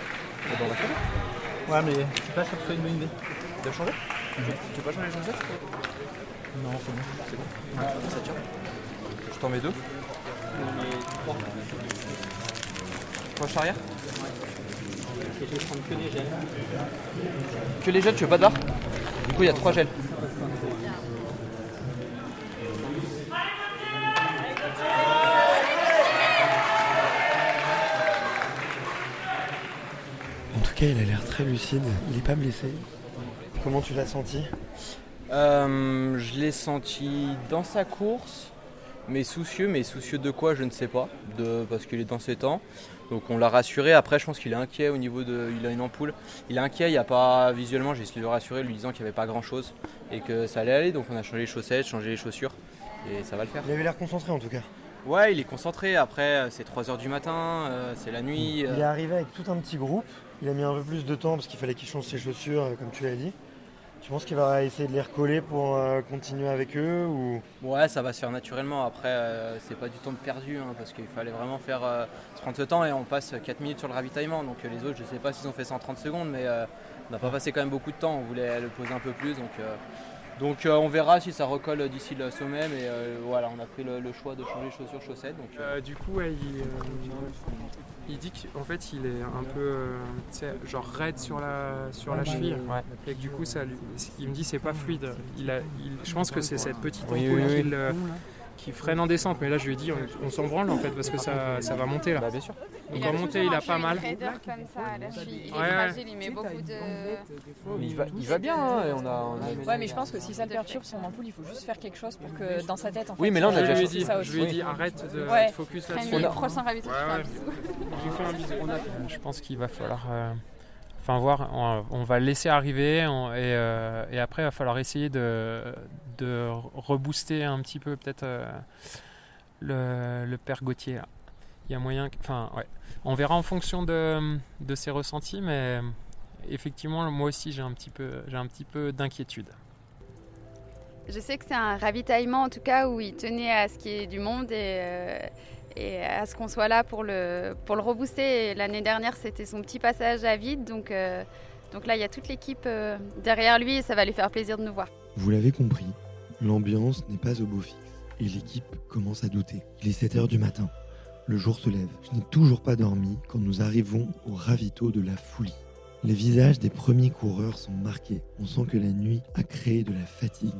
Ouais, mais je suis pas sûr que ce soit une bonne idée. Tu veux changer Tu veux pas changer les chaussettes Non, c'est bon. C'est bon Ouais, ça tient. Je t'en mets deux. Poche arrière Je vais prendre que des gels. Que les gels, tu veux pas de barre? Du coup, il y a trois gels. Cas, il a l'air très lucide, il est pas blessé. Comment tu l'as senti Euh, je l'ai senti dans sa course, mais soucieux, mais soucieux de quoi, je ne sais pas, de, parce qu'il est dans ses temps. Donc on l'a rassuré. Après, je pense qu'il est inquiet au niveau de. Il a une ampoule. Il est inquiet. Il n'y a pas visuellement. J'ai essayé de le rassurer, lui disant qu'il n'y avait pas grand chose et que ça allait aller. Donc on a changé les chaussettes, changé les chaussures et ça va le faire. Il avait l'air concentré en tout cas. Ouais, il est concentré. Après, c'est 3h du matin, euh, c'est la nuit. Il euh, est arrivé avec tout un petit groupe. Il a mis un peu plus de temps parce qu'il fallait qu'il change ses chaussures, euh, comme tu l'as dit. Tu penses qu'il va essayer de les recoller pour euh, continuer avec eux ou? Ouais, ça va se faire naturellement. Après, euh, c'est pas du temps perdu hein, parce qu'il fallait vraiment faire euh, se prendre ce temps et on passe 4 minutes sur le ravitaillement. Donc les autres, je sais pas s'ils ont fait ça en 30 secondes, mais on n'a pas passé quand même beaucoup de temps. On voulait le poser un peu plus. Donc, donc euh, on verra si ça recolle d'ici le sommet. Mais euh, voilà, on a pris le, le choix de changer chaussures, chaussettes. Donc, euh, Euh, du coup, ouais, il, euh, il dit qu'en fait, il est un peu, euh, genre raide sur la, sur la cheville. Et que du coup, ça, lui- il me dit c'est pas fluide. Il a, il- je pense que c'est cette petite ampoule oui, oui. Qui freine en descente. Mais là, je lui ai dit, on, on s'en branle en fait parce que ça, ça va monter là. bah, bien sûr. Donc en montée, il a pas mal. Il va, il va bien. hein, et on a, on a- Ouais, mais je pense que si ça le perturbe, son ampoule, il faut juste faire quelque chose pour que dans sa tête, en fait. Oui, mais là, on a Je déjà lui ai changé dit, ça je lui ai aussi. dit arrête de Ouais. focus là-dessus. Prochain Ouais, ouais. un bisou. Euh, Je pense qu'il va falloir. euh, Enfin, voir, on, on va le laisser arriver on- et, euh, et après, il va falloir essayer de, de rebooster un petit peu, peut-être, euh, le, père Gauthier. Il y a moyen. Enfin, ouais. On verra en fonction de, de ses ressentis, mais effectivement, moi aussi, j'ai un petit peu, j'ai un petit peu d'inquiétude. Je sais que c'est un ravitaillement en tout cas où il tenait à ce qu'il y ait du monde et, euh, à ce qu'on soit là pour le, pour le rebooster. L'année dernière, c'était son petit passage à vide. Donc, euh, donc là, il y a toute l'équipe derrière lui et ça va lui faire plaisir de nous voir. Vous l'avez compris, l'ambiance n'est pas au beau fixe et l'équipe commence à douter. Il est 7h du matin. Le jour se lève. Je n'ai toujours pas dormi quand nous arrivons au ravito de la folie. Les visages des premiers coureurs sont marqués. On sent que la nuit a créé de la fatigue.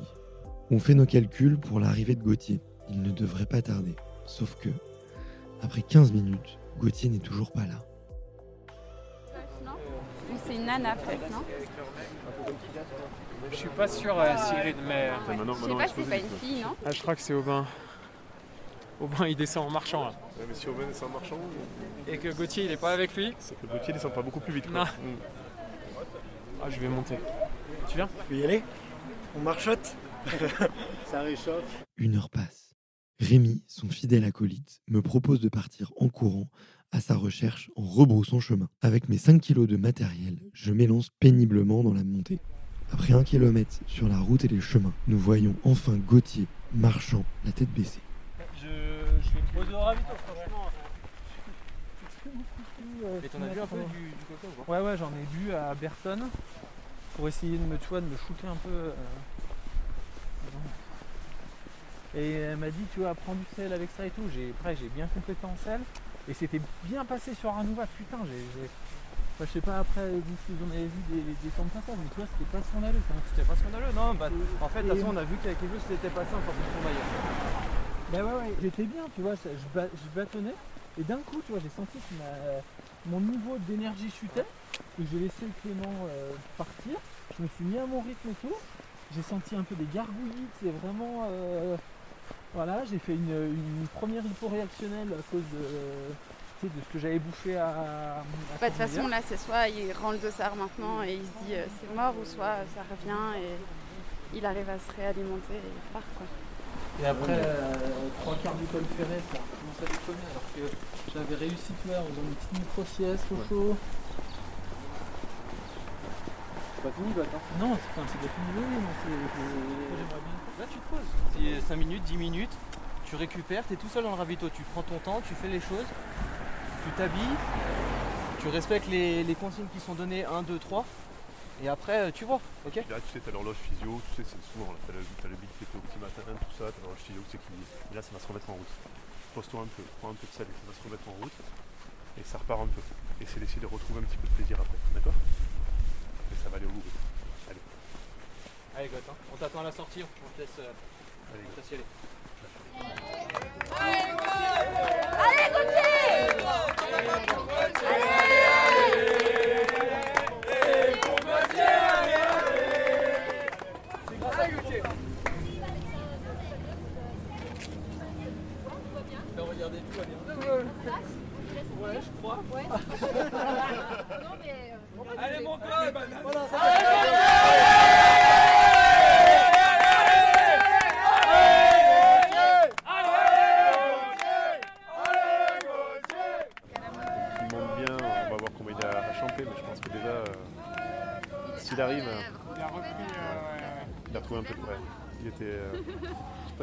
On fait nos calculs pour l'arrivée de Gauthier. Il ne devrait pas tarder. Sauf que, après 15 minutes, Gauthier n'est toujours pas là. C'est une nana peut-être, non? Je suis pas sûr, euh, Sigrid, mais. Je sais pas si c'est pas une fille, non Ah, je crois que c'est Aubin. Aubin, il descend en marchant là. Ouais, mais si Owen est en marchand, Et que Gauthier, il est pas avec lui c'est que Gauthier descend pas beaucoup plus vite. quoi. Non. Mm. Ah, je vais monter. Tu viens Tu peux y aller On marchote Ça réchauffe. Une heure passe. Rémi, son fidèle acolyte, me propose de partir en courant à sa recherche en rebroussant chemin. Avec mes 5 kilos de matériel, je m'élance péniblement dans la montée. Après un kilomètre sur la route et les chemins, nous voyons enfin Gauthier marchant la tête baissée. Je, je vais me poser au ravito, franchement. Et t'en as bu un peu du, du coca ou pas? Ouais, ouais, j'en ai bu à Berton pour essayer de me, tu vois, de me shooter un peu. euh, Et elle m'a dit, tu vois, prends du sel avec ça et tout. J'ai, après, j'ai bien complété en sel. Et c'était bien passé sur Arnouva. Putain, j'ai. Enfin, je sais pas après vous, si vous en avez vu des, des temps de passage, mais tu vois, c'était pas scandaleux. Enfin, C'était pas scandaleux, non bah, En fait, de toute façon, on a vu qu'avec les jeux, c'était passé en sortant de maillot. Bah ouais, ouais, j'étais bien, tu vois, ça- je, bâtonnais. Et d'un coup, tu vois, j'ai senti que ma- mon niveau d'énergie chutait. Et j'ai laissé Clément euh, partir. Je me suis mis à mon rythme et tout. J'ai senti un peu des gargouillis, c'est vraiment. euh, voilà, j'ai fait une, une première hyporéactionnelle à cause de, de ce que j'avais bouffé à. à Bah, De toute façon, là, c'est soit il rend le dossard maintenant et il se dit euh, c'est mort, ou soit euh, ça revient et il arrive à se réalimenter et il part. Quoi. Et après, euh, trois quarts du col ferré, ça commence à déconner alors que j'avais réussi vois, en faisant une petite micro-sieste au chaud. C'est pas fini, bah attends. Non, c'est c'est pas fini, oui, non, c'est. c'est- Là, tu te poses. 5 minutes, 10 minutes, tu récupères, tu es tout seul dans le ravito. Tu prends ton temps, tu fais les choses, tu t'habilles, tu respectes les, les consignes qui sont données 1, 2, 3. Et après, euh, tu vois, ok Là, tu sais, t'as l'horloge physio, tu sais, c'est souvent, là, t'as le, t'as le big au petit matin, tout ça, t'as l'horloge physio qui s'équilibre. Et là, ça va se remettre en route. Pose-toi un peu, prends un peu de sel, ça va se remettre en route. Et ça repart un peu. Et c'est d'essayer de retrouver un petit peu de plaisir après, d'accord? Et ça va aller au bout. Allez, Allez, Goth, hein. on t'attend à la sortie, on te laisse, euh, allez, on te laisse y aller. Allez, Gauthier Aê!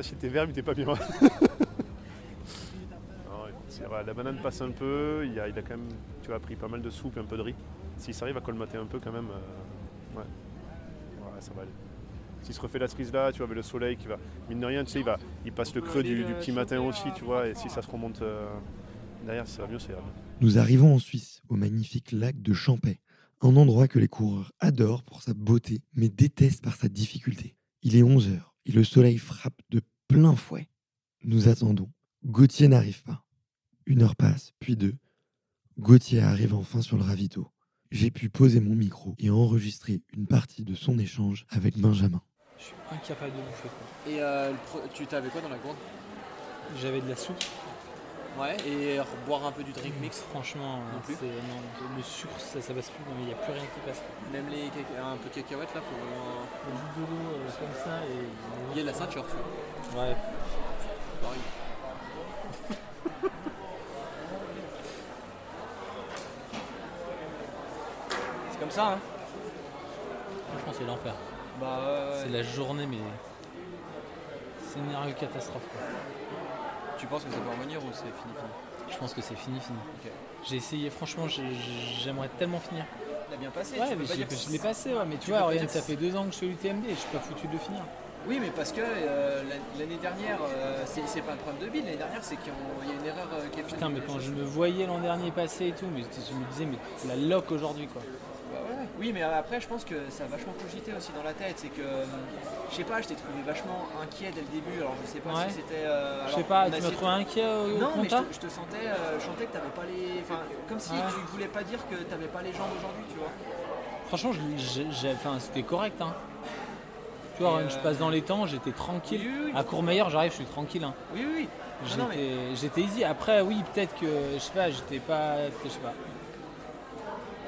Pas s'il était vert, mais était pas bien. Non, la banane passe un peu, il a, il a quand même tu vois, pris pas mal de soupe et un peu de riz. S'il s'arrive à colmater un peu quand même, euh, ouais. ouais, ça va aller. S'il se refait la cerise là, tu vois, avec le soleil qui va, mine de rien, tu sais, il, va, il passe le creux du, du petit matin aussi, tu vois, et si ça se remonte euh, derrière, ça va mieux, ça ira mieux. Nous arrivons en Suisse, au magnifique lac de Champais, un endroit que les coureurs adorent pour sa beauté, mais détestent par sa difficulté. Il est 11h et le soleil frappe de plein fouet. Nous attendons. Gauthier n'arrive pas. Une heure passe, puis deux. Gauthier arrive enfin sur le ravito. J'ai pu poser mon micro et enregistrer une partie de son échange avec Benjamin. Je suis incapable de bouffer quoi. Et euh, tu t'avais quoi dans la gourde? J'avais de la soupe. Ouais, et boire un peu du drink mix Franchement, Non plus c'est- non, le sucre ça, ça passe plus, il n'y a plus rien qui passe. Même les un peu de cacahuètes là pour. euh, Le jus de l'eau euh, comme ça et. Il y a de la ceinture, tu vois. Ouais. Pareil. C'est comme ça, hein Franchement, c'est l'enfer. Bah, ouais, C'est la journée, mais. Scénario catastrophe quoi. Tu penses que ça peut revenir ou c'est fini fini? Je pense que c'est fini, fini. J'ai essayé, franchement, j'ai- j'aimerais tellement finir. Il a bien passé. Ouais, tu peux mais pas dire- je l'ai passé, ouais, mais tu, tu vois, peux ça fait deux ans que je l'UTMB et je suis pas foutu de le finir. Oui, mais parce que euh, l'an- l'année dernière, euh, c'est pas un problème de bide. L'année dernière, c'est qu'il y a une erreur euh, qui est. Putain, mais quand je me voyais l'an dernier passer et tout, mais je me disais, mais la loc aujourd'hui, quoi. Oui, mais après, je pense que ça a vachement cogité aussi dans la tête. C'est que, euh, je sais pas, je t'ai trouvé vachement inquiet dès le début. Alors, je sais pas Ouais. si c'était. euh, Je sais pas, tu m'as trouvé inquiet au, Non, mais je te, je te sentais, euh, je sentais que t'avais pas les. Enfin, comme si Ouais. tu voulais pas dire que t'avais pas les jambes aujourd'hui, tu vois. Franchement, c'était correct. Hein. Tu vois, Et, je euh, passe dans les temps, j'étais tranquille. Oui, oui, oui. À Courmayeur, j'arrive, je suis tranquille. hein. Oui, oui, oui. Mais- j'étais easy. Après, oui, peut-être que, je sais pas, j'étais pas. Je sais pas.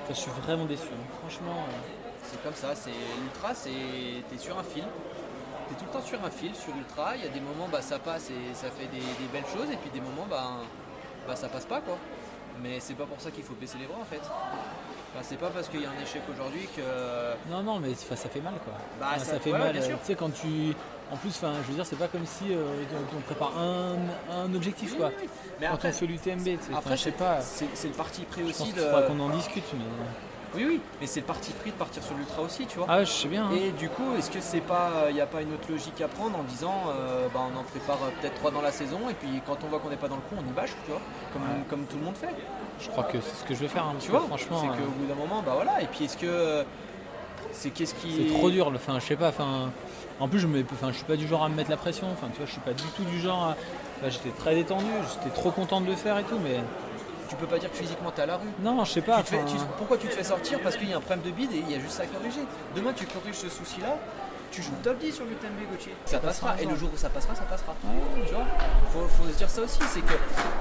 Je suis vraiment déçu. hein. Franchement. euh, C'est comme ça, c'est l'ultra, c'est t'es sur un fil. T'es tout le temps sur un fil, sur ultra. Il y a des moments, bah ça passe et ça fait des, des belles choses, et puis des moments, bah, bah ça passe pas quoi. Mais c'est pas pour ça qu'il faut baisser les bras en fait. Enfin, c'est pas parce qu'il y a un échec aujourd'hui que. Non, non, mais ça fait mal quoi. Bah, Enfin, ça- ça, fait mal. euh. Tu sais, quand tu. En plus, enfin, je veux dire, c'est pas comme si euh, on, prépare un, un objectif quoi. Mais quand après- on fait l'UTMB, Après, je sais c'est- pas. c'est le parti pris Je aussi pense de. qu'on en discute, mais. Oui, oui, mais c'est le parti pris de partir sur l'ultra aussi, tu vois. Ah je sais bien, hein. Et du coup, est-ce que c'est pas, il n'y a pas une autre logique à prendre en disant, euh, bah, on en prépare euh, peut-être trois dans la saison, et puis quand on voit qu'on n'est pas dans le coup, on y bâche, tu vois, comme, Ouais. comme tout le monde fait. Je crois que c'est ce que je vais faire. hein, Tu vois, franchement. c'est euh, qu'au bout d'un moment, bah voilà. Et puis est-ce que c'est qu'est-ce qui C'est trop dur, le- enfin je sais pas, enfin en plus je je suis pas du genre à me mettre la pression, enfin tu vois, je suis pas du tout du genre à enfin, j'étais très détendu, j'étais trop content de le faire et tout mais Tu peux pas dire que physiquement t'es à la rue. Non, je sais pas, Tu te fais- enfin- tu- pourquoi tu te fais sortir? Parce qu'il y a un problème de bide et il y a juste ça à corriger. Demain tu corriges ce souci-là, tu joues top 10 sur l'UTMB Gauthier. Ça passera. Et le jour où ça passera, ça passera. Tu vois faut, faut se dire ça aussi, c'est que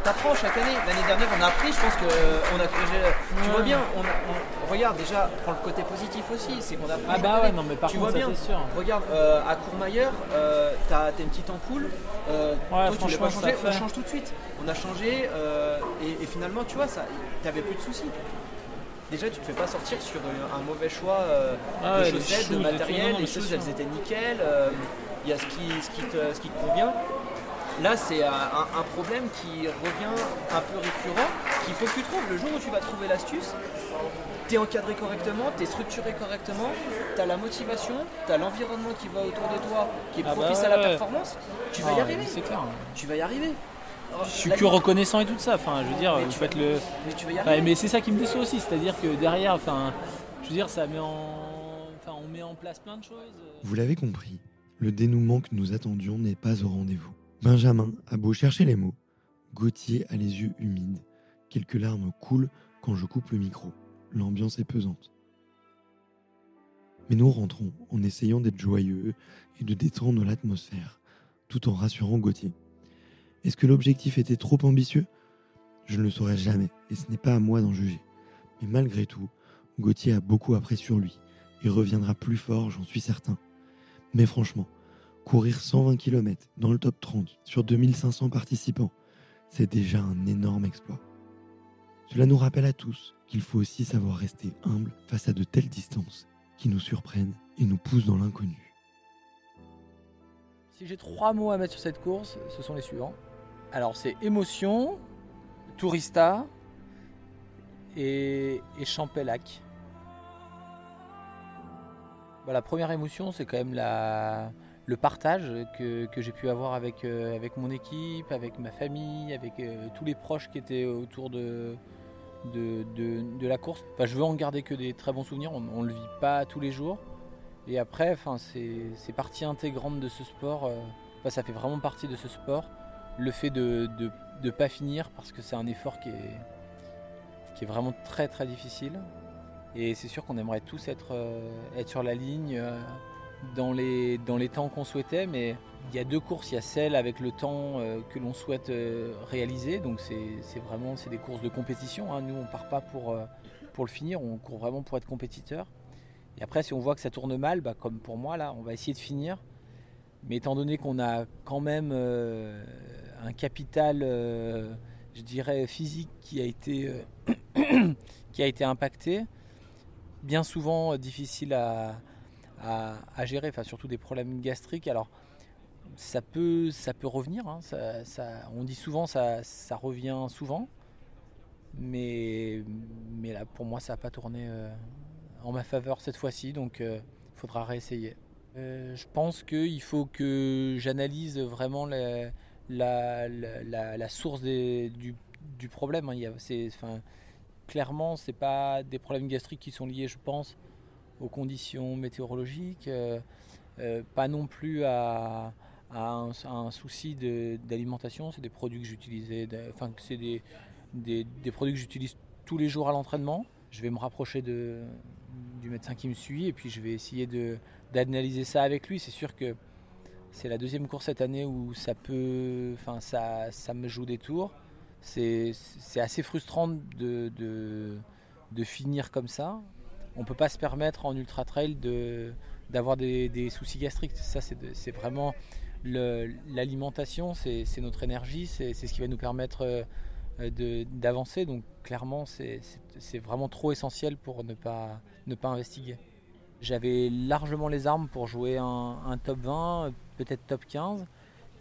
t'apprends chaque année. L'année dernière on a appris, je pense qu'on a corrigé. Tu vois bien, on, regarde déjà, prends le côté positif aussi, c'est qu'on a appris Ah bah année. ouais, non, mais par tu contre, vois ça, bien. sûr. Regarde, euh, à Courmayeur, euh, t'as t'as une petite ampoule. euh, toi, tu pas changer, ça on change tout de suite. On a changé euh, et, et finalement, tu vois, ça, t'avais plus de soucis. Déjà, tu te fais pas sortir sur un, un mauvais choix euh, Ah de ouais, chaussettes, de matériel. non, les choses, elles étaient nickel. euh, Il y a ce qui, ce qui, te, ce qui te convient. Là, c'est un, problème qui revient un peu récurrent, qu'il faut que tu trouves. Le jour où tu vas trouver l'astuce, tu es encadré correctement, tu es structuré correctement, tu as la motivation, tu as l'environnement qui va autour de toi, qui est Ah bah propice ouais, à la performance, tu vas Ah, y arriver. C'est clair. Tu vas y arriver. Je suis que reconnaissant et tout ça, enfin je veux dire, Mais vous tu faites le. mais tu vas y Ouais, arriver. mais c'est ça qui me déçoit aussi, c'est-à-dire que derrière, enfin je veux dire, ça met en. Enfin on met en place plein de choses. Vous l'avez compris, le dénouement que nous attendions n'est pas au rendez-vous. Benjamin a beau chercher les mots, Gauthier a les yeux humides. Quelques larmes coulent quand je coupe le micro. L'ambiance est pesante. Mais nous rentrons en essayant d'être joyeux et de détendre l'atmosphère, tout en rassurant Gauthier. Est-ce que l'objectif était trop ambitieux? Je ne le saurais jamais, et ce n'est pas à moi d'en juger. Mais malgré tout, Gauthier a beaucoup appris sur lui, et reviendra plus fort, j'en suis certain. Mais franchement, courir 120 km dans le top 30 sur 2500 participants, c'est déjà un énorme exploit. Cela nous rappelle à tous qu'il faut aussi savoir rester humble face à de telles distances qui nous surprennent et nous poussent dans l'inconnu. Si j'ai trois mots à mettre sur cette course, ce sont les suivants. Alors c'est émotion, tourista et, et. Bah, la première émotion, c'est quand même le partage que, que j'ai pu avoir avec, euh, avec mon équipe, avec ma famille, avec euh, tous les proches qui étaient autour de, de, de- la course. Je veux en garder que des très bons souvenirs, on ne le vit pas tous les jours. Et après, c'est partie intégrante de ce sport, euh, ça fait vraiment partie de ce sport. Le fait de ne pas finir parce que c'est un effort qui est, qui est vraiment très très difficile. Et c'est sûr qu'on aimerait tous être, euh, être sur la ligne euh, dans, les, dans les temps qu'on souhaitait, mais il y a deux courses, il y a celle avec le temps euh, que l'on souhaite réaliser, donc c'est vraiment des courses de compétition. hein. Nous, on part pas pour, pour le finir, on court vraiment pour être compétiteur. Et après, si on voit que ça tourne mal, bah, comme pour moi, là, on va essayer de finir. Mais étant donné qu'on a quand même un capital, euh, je dirais, physique qui a été, euh, qui a été impacté, bien souvent euh, difficile à, à- gérer, enfin, surtout des problèmes gastriques. Alors, ça peut, ça peut revenir, hein, on dit souvent ça, ça revient souvent, mais, mais là, pour moi, ça n'a pas tourné en ma faveur cette fois-ci, donc il faudra réessayer. Je pense qu'il faut que j'analyse vraiment la, la, la- source du, du problème. hein. Clairement, ce pas des problèmes gastriques qui sont liés, je pense, aux conditions météorologiques, euh, euh, pas non plus à, un, à un souci d'alimentation. C'est des produits que j'utilisais, enfin, c'est des, des, produits que j'utilise tous les jours à l'entraînement. Je vais me rapprocher de, du médecin qui me suit et puis je vais essayer d'analyser ça avec lui. C'est sûr que c'est la deuxième course cette année où ça peut, enfin ça, ça me joue des tours. C'est assez frustrant de, de, de finir comme ça. On peut pas se permettre en ultra trail d'avoir des, des soucis gastriques. Ça c'est vraiment l'alimentation, c'est notre énergie, c'est ce qui va nous permettre euh, d'avancer. Donc clairement c'est vraiment trop essentiel pour ne pas ne pas investiguer. J'avais largement les armes pour jouer un, top 20, peut-être top 15.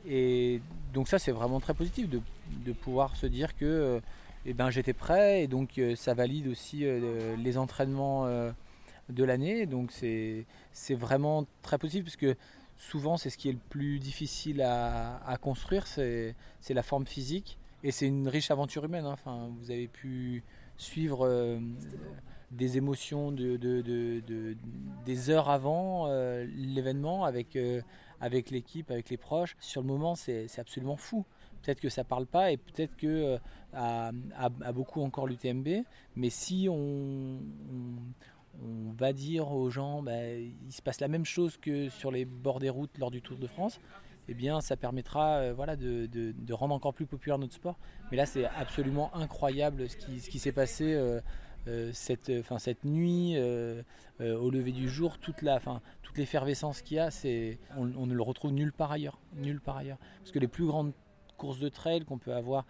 Et donc ça c'est vraiment très positif de, pouvoir se dire que euh, eh ben, j'étais prêt et donc euh, ça valide aussi euh, les entraînements de l'année. Donc c'est vraiment très positif parce que souvent c'est ce qui est le plus difficile à, construire, c'est la forme physique. Et c'est une riche aventure humaine. hein. Enfin, vous avez pu suivre des émotions de, de- de- de- des heures avant euh, l'événement avec, euh, avec l'équipe, avec les proches. Sur le moment, c'est absolument fou. Peut-être que ça parle pas et peut-être que euh, à, beaucoup encore l'UTMB. Mais si on, va dire aux gens, bah, il se passe la même chose que sur les bords des routes lors du Tour de France, eh bien, ça permettra euh, voilà, de, rendre encore plus populaire notre sport. Mais là, c'est absolument incroyable ce qui, s'est passé cette, enfin, cette nuit, euh, euh, au lever du jour, toute la, enfin, toute l'effervescence qu'il y a, c'est, on, ne le retrouve nulle part ailleurs, nulle part ailleurs. Parce que les plus grandes courses de trail qu'on peut avoir,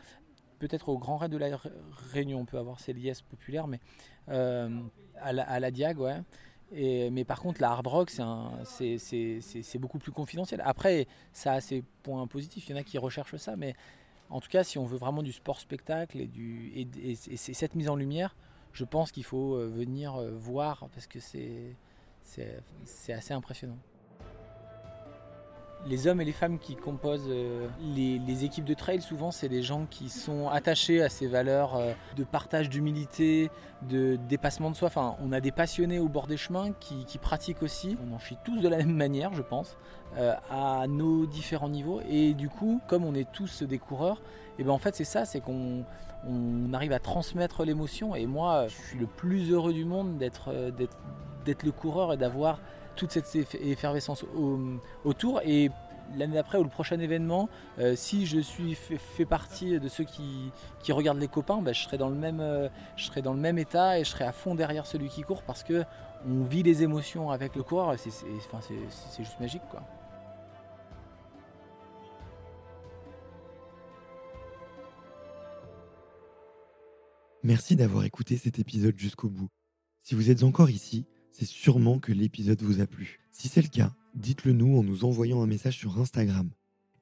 peut-être au Grand Raid de la Ré- Réunion, on peut avoir ces liesses populaires, mais euh, à, la, à Diag, ouais. Mais par contre, la hard rock, c'est beaucoup plus confidentiel. Après, ça a ses points positifs. Il y en a qui recherchent ça, mais en tout cas, si on veut vraiment du sport spectacle et, du, et, cette mise en lumière, je pense qu'il faut euh, venir euh, voir parce que c'est assez impressionnant. Les hommes et les femmes qui composent euh, les, équipes de trail, souvent, c'est des gens qui sont attachés à ces valeurs euh, de partage, d'humilité, de dépassement de soi. Enfin, on a des passionnés au bord des chemins qui, pratiquent aussi. On en chie tous de la même manière, je pense, euh, à nos différents niveaux. Et du coup, comme on est tous des coureurs, et ben en fait, c'est ça, c'est qu'on on arrive à transmettre l'émotion. Et moi, je suis le plus heureux du monde d'être le coureur et d'avoir toute cette effervescence autour. Et l'année d'après ou le prochain événement, euh, si je suis fait, partie de ceux qui, qui regardent les copains, bah, je, serai dans le même, euh, je serai dans le même état et je serai à fond derrière celui qui court parce que on vit les émotions avec le coureur. C'est juste magique. quoi. Merci d'avoir écouté cet épisode jusqu'au bout. Si vous êtes encore ici, c'est sûrement que l'épisode vous a plu. Si c'est le cas, dites-le nous en nous envoyant un message sur Instagram.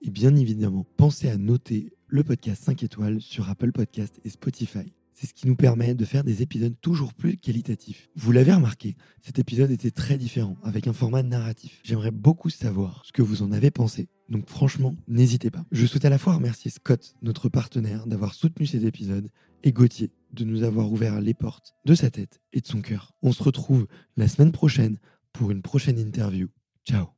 Et bien évidemment, pensez à noter le podcast 5 étoiles sur Apple Podcast et Spotify. C'est ce qui nous permet de faire des épisodes toujours plus qualitatifs. Vous l'avez remarqué, cet épisode était très différent, avec un format narratif. J'aimerais beaucoup savoir ce que vous en avez pensé. Donc franchement, n'hésitez pas. Je souhaite à la fois remercier Scott, notre partenaire, d'avoir soutenu cet épisode, et Gauthier de nous avoir ouvert les portes de sa tête et de son cœur. On se retrouve la semaine prochaine pour une prochaine interview. Ciao.